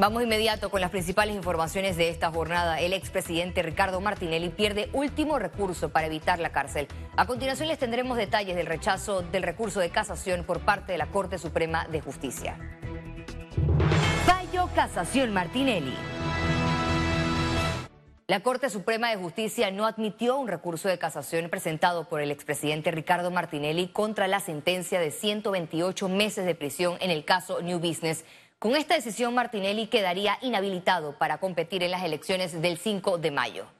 Vamos inmediato con las principales informaciones de esta jornada. El expresidente Ricardo Martinelli pierde último recurso para evitar la cárcel. A continuación les tendremos detalles del rechazo del recurso de casación por parte de la Corte Suprema de Justicia. Fallo Casación Martinelli. La Corte Suprema de Justicia no admitió un recurso de casación presentado por el expresidente Ricardo Martinelli contra la sentencia de 128 meses de prisión en el caso New Business con esta decisión, Martinelli quedaría inhabilitado para competir en las elecciones del 5 de mayo.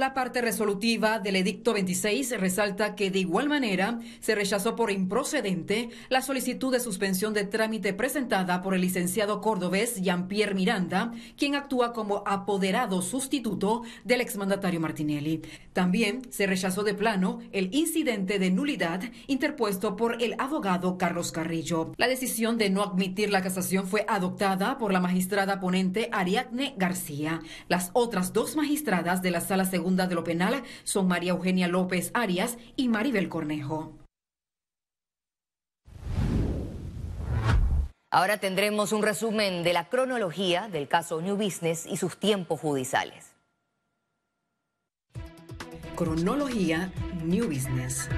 La parte resolutiva del Edicto 26 resalta que de igual manera se rechazó por improcedente la solicitud de suspensión de trámite presentada por el licenciado cordobés Jean-Pierre Miranda, quien actúa como apoderado sustituto del exmandatario Martinelli. También se rechazó de plano el incidente de nulidad interpuesto por el abogado Carlos Carrillo. La decisión de no admitir la casación fue adoptada por la magistrada ponente Ariadne García. Las otras dos magistradas de la Sala Segunda de lo penal son María Eugenia López Arias y Maribel Cornejo. Ahora tendremos un resumen de la cronología del caso New Business y sus tiempos judiciales. Cronología New Business.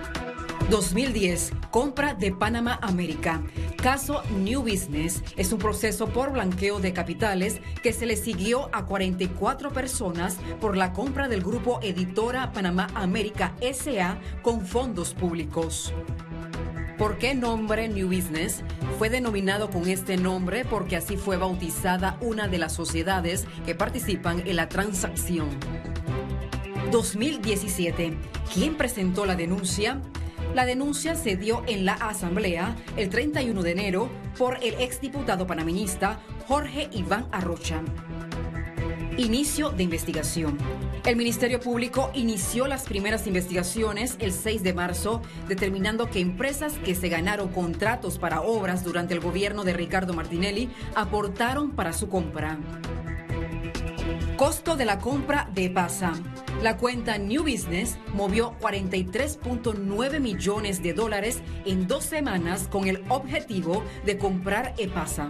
2010, compra de Panamá América. Caso New Business es un proceso por blanqueo de capitales que se le siguió a 44 personas por la compra del grupo editora Panamá América SA con fondos públicos. ¿Por qué nombre New Business? Fue denominado con este nombre porque así fue bautizada una de las sociedades que participan en la transacción. 2017. ¿Quién presentó la denuncia? La denuncia se dio en la Asamblea el 31 de enero por el exdiputado panameñista Jorge Iván Arrocha. Inicio de investigación. El Ministerio Público inició las primeras investigaciones el 6 de marzo, determinando que empresas que se ganaron contratos para obras durante el gobierno de Ricardo Martinelli aportaron para su compra. Costo de la compra de PASA. La cuenta New Business movió 43.9 millones de dólares en dos semanas con el objetivo de comprar EPASA.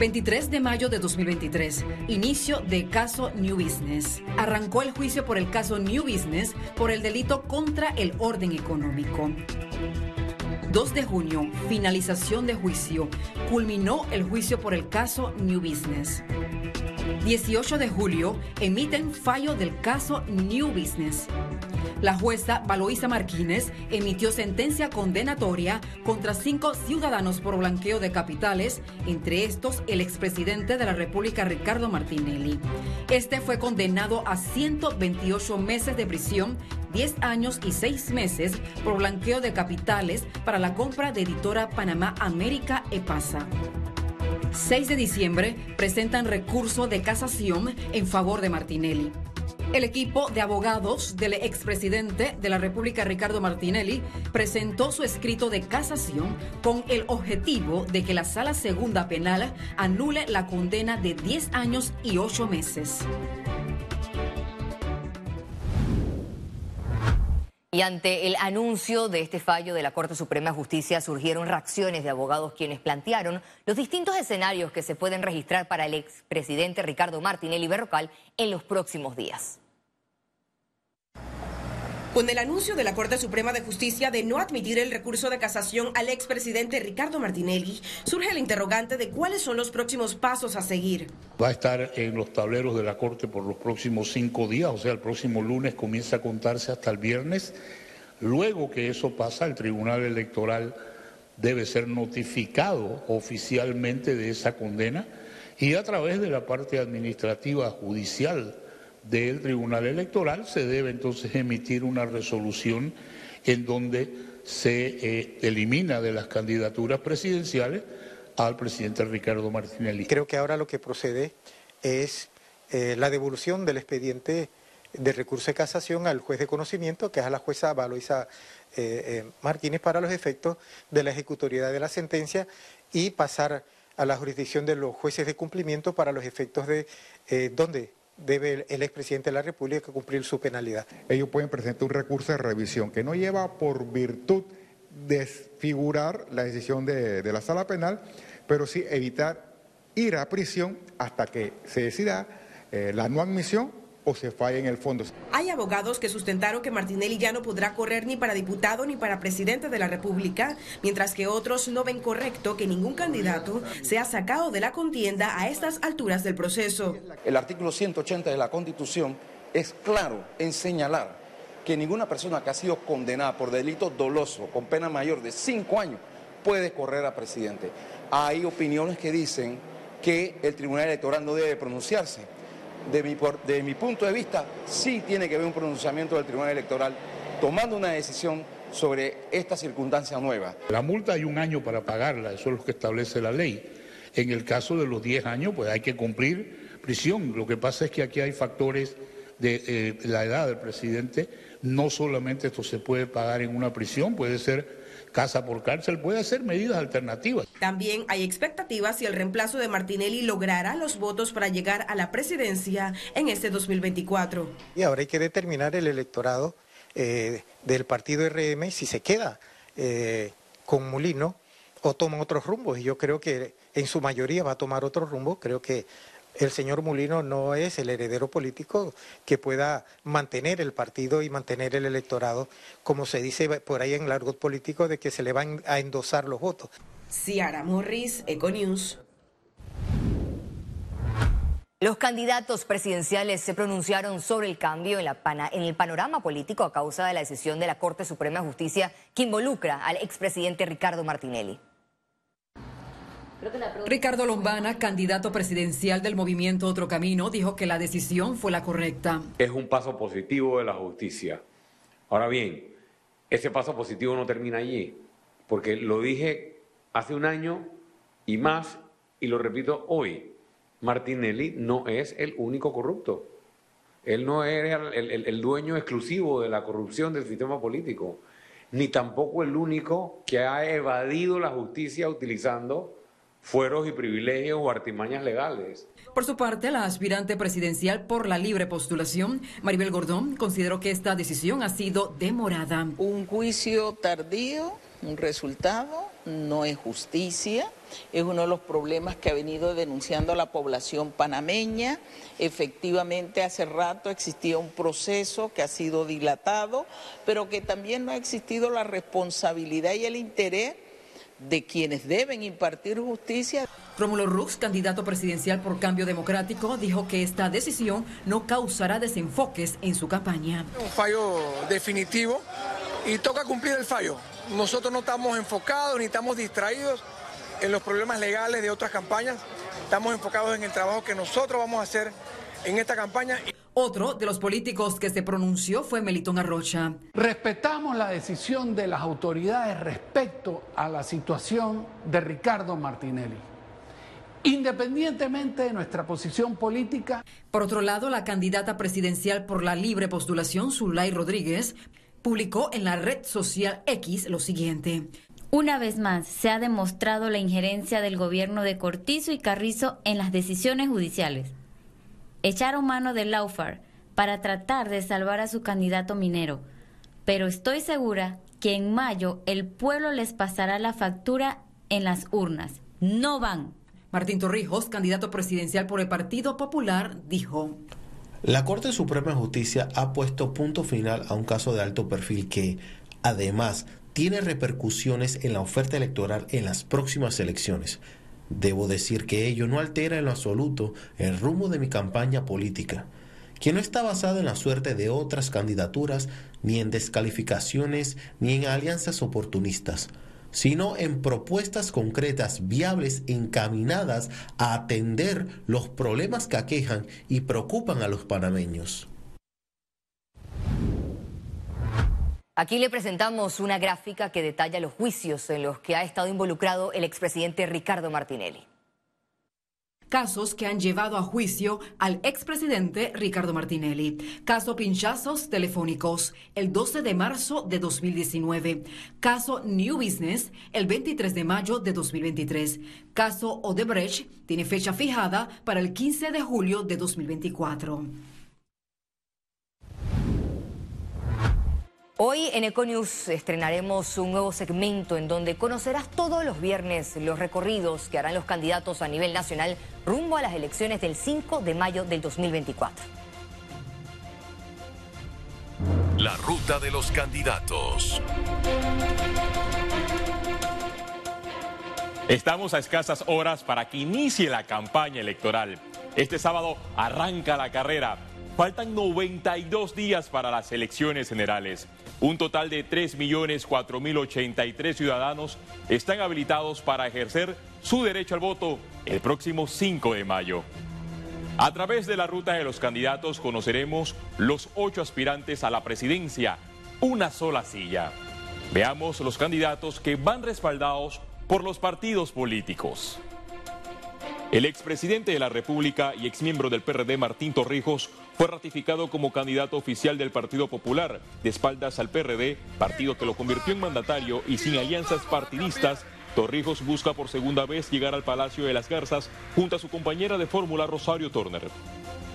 23 de mayo de 2023, inicio de caso New Business. Arrancó el juicio por el caso New Business por el delito contra el orden económico. 2 de junio, finalización de juicio. Culminó el juicio por el caso New Business. 18 de julio emiten fallo del caso New Business. La jueza Valoisa Martínez emitió sentencia condenatoria contra cinco ciudadanos por blanqueo de capitales, entre estos el expresidente de la República Ricardo Martinelli. Este fue condenado a 128 meses de prisión, 10 años y 6 meses por blanqueo de capitales para la compra de editora Panamá América EPASA. 6 de diciembre presentan recurso de casación en favor de Martinelli. El equipo de abogados del expresidente de la República, Ricardo Martinelli, presentó su escrito de casación con el objetivo de que la Sala Segunda Penal anule la condena de 10 años y 8 meses. Y ante el anuncio de este fallo de la Corte Suprema de Justicia surgieron reacciones de abogados quienes plantearon los distintos escenarios que se pueden registrar para el expresidente Ricardo Martinelli Berrocal en los próximos días. Con el anuncio de la Corte Suprema de Justicia de no admitir el recurso de casación al expresidente Ricardo Martinelli, surge el interrogante de cuáles son los próximos pasos a seguir. Va a estar en los tableros de la Corte por los próximos cinco días, o sea, el próximo lunes comienza a contarse hasta el viernes. Luego que eso pasa, el Tribunal Electoral debe ser notificado oficialmente de esa condena y a través de la parte administrativa judicial del Tribunal Electoral, se debe entonces emitir una resolución en donde se eh, elimina de las candidaturas presidenciales al presidente Ricardo Martinelli. Creo que ahora lo que procede es eh, la devolución del expediente de recurso de casación al juez de conocimiento, que es a la jueza Valoisa eh, Martínez, para los efectos de la ejecutoriedad de la sentencia y pasar a la jurisdicción de los jueces de cumplimiento para los efectos de dónde debe el expresidente de la República cumplir su penalidad. Ellos pueden presentar un recurso de revisión que no lleva por virtud desfigurar la decisión de, la sala penal, pero sí evitar ir a prisión hasta que se decida eh, la no admisión o se falle en el fondo. Hay abogados que sustentaron que Martinelli ya no podrá correr ni para diputado ni para presidente de la República, mientras que otros no ven correcto que ningún candidato sea sacado de la contienda a estas alturas del proceso. El artículo 180 de la Constitución es claro en señalar que ninguna persona que ha sido condenada por delito doloso con pena mayor de cinco años puede correr a presidente. Hay opiniones que dicen que el Tribunal Electoral no debe pronunciarse. De mi, de mi punto de vista, sí tiene que haber un pronunciamiento del Tribunal Electoral tomando una decisión sobre esta circunstancia nueva. La multa hay un año para pagarla, eso es lo que establece la ley. En el caso de los 10 años, pues hay que cumplir prisión. Lo que pasa es que aquí hay factores de eh, la edad del presidente no solamente esto se puede pagar en una prisión, puede ser casa por cárcel, puede ser medidas alternativas. También hay expectativas si el reemplazo de Martinelli logrará los votos para llegar a la presidencia en este 2024. Y ahora hay que determinar el electorado eh, del partido RM si se queda eh, con Molino o toma otros rumbos. Y yo creo que en su mayoría va a tomar otros rumbos. Creo que el señor Mulino no es el heredero político que pueda mantener el partido y mantener el electorado, como se dice por ahí en el argot político, de que se le van a endosar los votos. Ciara Morris, Econews. Los candidatos presidenciales se pronunciaron sobre el cambio en, la en, el panorama político a causa de la decisión de la Corte Suprema de Justicia que involucra al expresidente Ricardo Martinelli. Ricardo Lombana, candidato presidencial del movimiento Otro Camino, dijo que la decisión fue la correcta. Es un paso positivo de la justicia. Ahora bien, ese paso positivo no termina allí, porque lo dije hace un año y más, y lo repito hoy, Martinelli no es el único corrupto. Él no era el, dueño exclusivo de la corrupción del sistema político, ni tampoco el único que ha evadido la justicia utilizando fueros y privilegios o artimañas legales. Por su parte, la aspirante presidencial por la libre postulación, Maribel Gordón, consideró que esta decisión ha sido demorada. Un juicio tardío, un resultado, no es justicia, es uno de los problemas que ha venido denunciando la población panameña. Efectivamente, hace rato existía un proceso que ha sido dilatado, pero que también no ha existido la responsabilidad y el interés de quienes deben impartir justicia. Rómulo Rux, candidato presidencial por Cambio Democrático, dijo que esta decisión no causará desenfoques en su campaña. Un fallo definitivo y toca cumplir el fallo. Nosotros no estamos enfocados ni estamos distraídos en los problemas legales de otras campañas. Estamos enfocados en el trabajo que nosotros vamos a hacer en esta campaña. Otro de los políticos que se pronunció fue Melitón Arrocha. Respetamos la decisión de las autoridades respecto a la situación de Ricardo Martinelli. Independientemente de nuestra posición política. Por otro lado, la candidata presidencial por la libre postulación, Zulay Rodríguez, publicó en la red social X lo siguiente. Una vez más, se ha demostrado la injerencia del gobierno de Cortizo y Carrizo en las decisiones judiciales echaron mano del Laufar para tratar de salvar a su candidato minero, pero estoy segura que en mayo el pueblo les pasará la factura en las urnas. No van. Martín Torrijos, candidato presidencial por el Partido Popular, dijo. La Corte Suprema de Justicia ha puesto punto final a un caso de alto perfil que, además, tiene repercusiones en la oferta electoral en las próximas elecciones. Debo decir que ello no altera en lo absoluto el rumbo de mi campaña política, que no está basada en la suerte de otras candidaturas, ni en descalificaciones, ni en alianzas oportunistas, sino en propuestas concretas, viables, encaminadas a atender los problemas que aquejan y preocupan a los panameños. Aquí le presentamos una gráfica que detalla los juicios en los que ha estado involucrado el expresidente Ricardo Martinelli. Casos que han llevado a juicio al expresidente Ricardo Martinelli. Caso Pinchazos Telefónicos, el 12 de marzo de 2019. Caso New Business, el 23 de mayo de 2023. Caso Odebrecht tiene fecha fijada para el 15 de julio de 2024. Hoy en Econews estrenaremos un nuevo segmento en donde conocerás todos los viernes los recorridos que harán los candidatos a nivel nacional rumbo a las elecciones del 5 de mayo del 2024. La ruta de los candidatos. Estamos a escasas horas para que inicie la campaña electoral. Este sábado arranca la carrera. Faltan 92 días para las elecciones generales. Un total de 3.004.083 ciudadanos están habilitados para ejercer su derecho al voto el próximo 5 de mayo. A través de la ruta de los candidatos conoceremos los ocho aspirantes a la presidencia, una sola silla. Veamos los candidatos que van respaldados por los partidos políticos. El expresidente de la República y exmiembro del PRD Martín Torrijos fue ratificado como candidato oficial del Partido Popular, de espaldas al PRD, partido que lo convirtió en mandatario y sin alianzas partidistas. Torrijos busca por segunda vez llegar al Palacio de las Garzas junto a su compañera de fórmula Rosario Turner.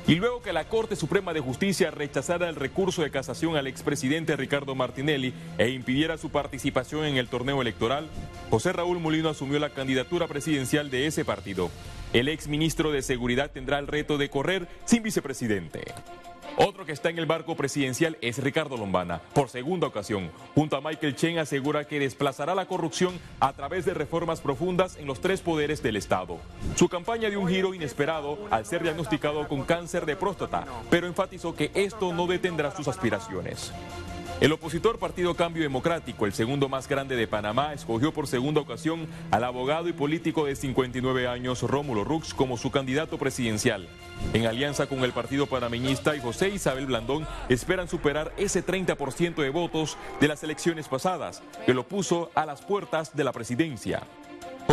Y luego que la Corte Suprema de Justicia rechazara el recurso de casación al expresidente Ricardo Martinelli e impidiera su participación en el torneo electoral, José Raúl Molino asumió la candidatura presidencial de ese partido. El ex ministro de Seguridad tendrá el reto de correr sin vicepresidente. Otro que está en el barco presidencial es Ricardo Lombana, por segunda ocasión. Junto a Michael Chen asegura que desplazará la corrupción a través de reformas profundas en los tres poderes del Estado. Su campaña dio un giro inesperado al ser diagnosticado con cáncer de próstata, pero enfatizó que esto no detendrá sus aspiraciones. El opositor Partido Cambio Democrático, el segundo más grande de Panamá, escogió por segunda ocasión al abogado y político de 59 años Rómulo Rux como su candidato presidencial. En alianza con el Partido Panameñista y José Isabel Blandón, esperan superar ese 30% de votos de las elecciones pasadas, que lo puso a las puertas de la presidencia.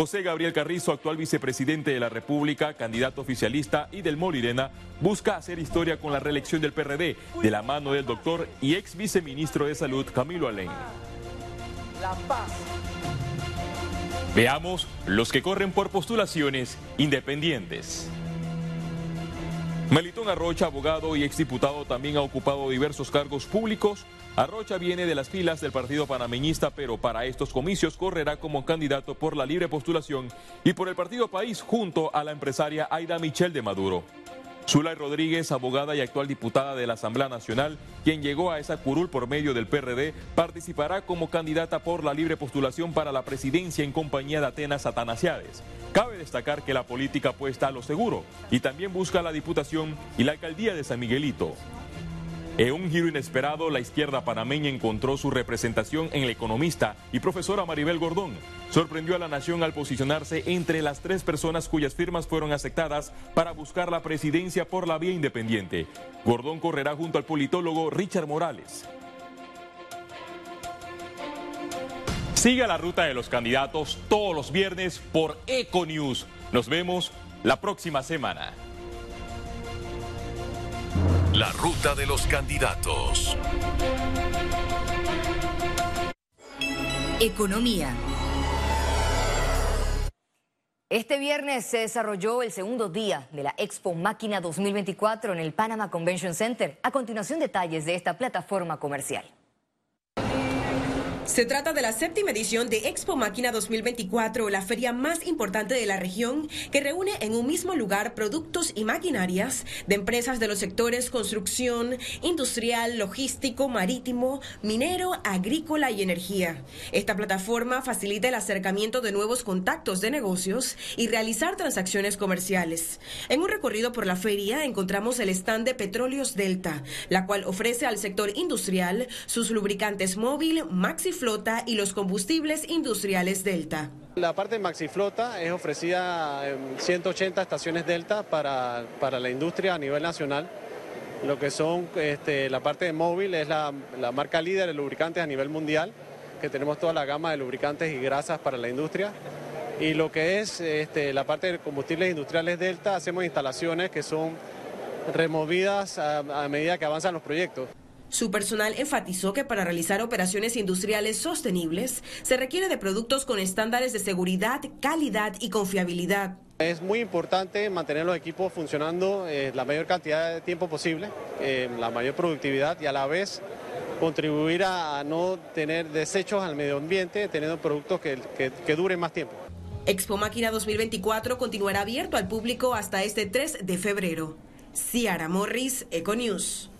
José Gabriel Carrizo, actual vicepresidente de la República, candidato oficialista y del Morirena, busca hacer historia con la reelección del PRD de la mano del doctor y ex viceministro de Salud Camilo Alén. La paz. Veamos los que corren por postulaciones independientes. Melitón Arrocha, abogado y exdiputado, también ha ocupado diversos cargos públicos. Arrocha viene de las filas del Partido Panameñista, pero para estos comicios correrá como candidato por la libre postulación y por el Partido País junto a la empresaria Aida Michel de Maduro. Zulay Rodríguez, abogada y actual diputada de la Asamblea Nacional, quien llegó a esa curul por medio del PRD, participará como candidata por la libre postulación para la presidencia en compañía de Atenas Atanasiades. Cabe destacar que la política apuesta a lo seguro y también busca la diputación y la alcaldía de San Miguelito. En un giro inesperado, la izquierda panameña encontró su representación en el economista y profesora Maribel Gordón. Sorprendió a la nación al posicionarse entre las tres personas cuyas firmas fueron aceptadas para buscar la presidencia por la vía independiente. Gordón correrá junto al politólogo Richard Morales. Siga la ruta de los candidatos todos los viernes por Econews. Nos vemos la próxima semana. La ruta de los candidatos. Economía. Este viernes se desarrolló el segundo día de la Expo Máquina 2024 en el Panama Convention Center. A continuación, detalles de esta plataforma comercial. Se trata de la séptima edición de Expo Máquina 2024, la feria más importante de la región, que reúne en un mismo lugar productos y maquinarias de empresas de los sectores construcción, industrial, logístico, marítimo, minero, agrícola y energía. Esta plataforma facilita el acercamiento de nuevos contactos de negocios y realizar transacciones comerciales. En un recorrido por la feria encontramos el stand de Petróleos Delta, la cual ofrece al sector industrial sus lubricantes móvil, Maxi Flota y los combustibles industriales Delta. La parte de Maxiflota es ofrecida en 180 estaciones Delta para, para la industria a nivel nacional. Lo que son este, la parte de móvil es la, la marca líder de lubricantes a nivel mundial, que tenemos toda la gama de lubricantes y grasas para la industria. Y lo que es este, la parte de combustibles industriales Delta, hacemos instalaciones que son removidas a, a medida que avanzan los proyectos. Su personal enfatizó que para realizar operaciones industriales sostenibles se requiere de productos con estándares de seguridad, calidad y confiabilidad. Es muy importante mantener los equipos funcionando eh, la mayor cantidad de tiempo posible, eh, la mayor productividad y a la vez contribuir a, no tener desechos al medio ambiente, teniendo productos que, que duren más tiempo. Expo Máquina 2024 continuará abierto al público hasta este 3 de febrero. Ciara Morris, Econews.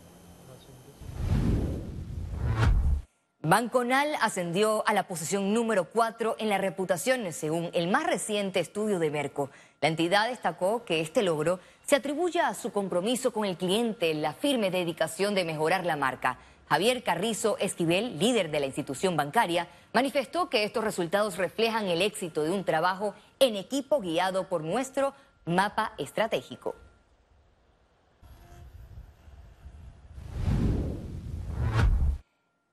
Banconal ascendió a la posición número 4 en la reputación, según el más reciente estudio de Merco. La entidad destacó que este logro se atribuye a su compromiso con el cliente, la firme dedicación de mejorar la marca. Javier Carrizo Esquivel, líder de la institución bancaria, manifestó que estos resultados reflejan el éxito de un trabajo en equipo guiado por nuestro mapa estratégico.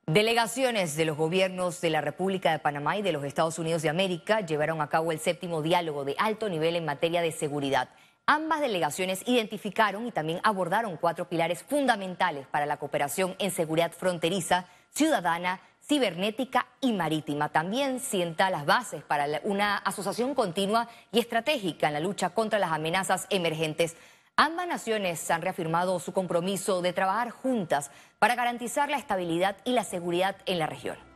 Delegaciones de los gobiernos de la República de Panamá y de los Estados Unidos de América llevaron a cabo el séptimo diálogo de alto nivel en materia de seguridad. Ambas delegaciones identificaron y también abordaron cuatro pilares fundamentales para la cooperación en seguridad fronteriza, ciudadana, cibernética y marítima. También sienta las bases para una asociación continua y estratégica en la lucha contra las amenazas emergentes. Ambas naciones han reafirmado su compromiso de trabajar juntas para garantizar la estabilidad y la seguridad en la región.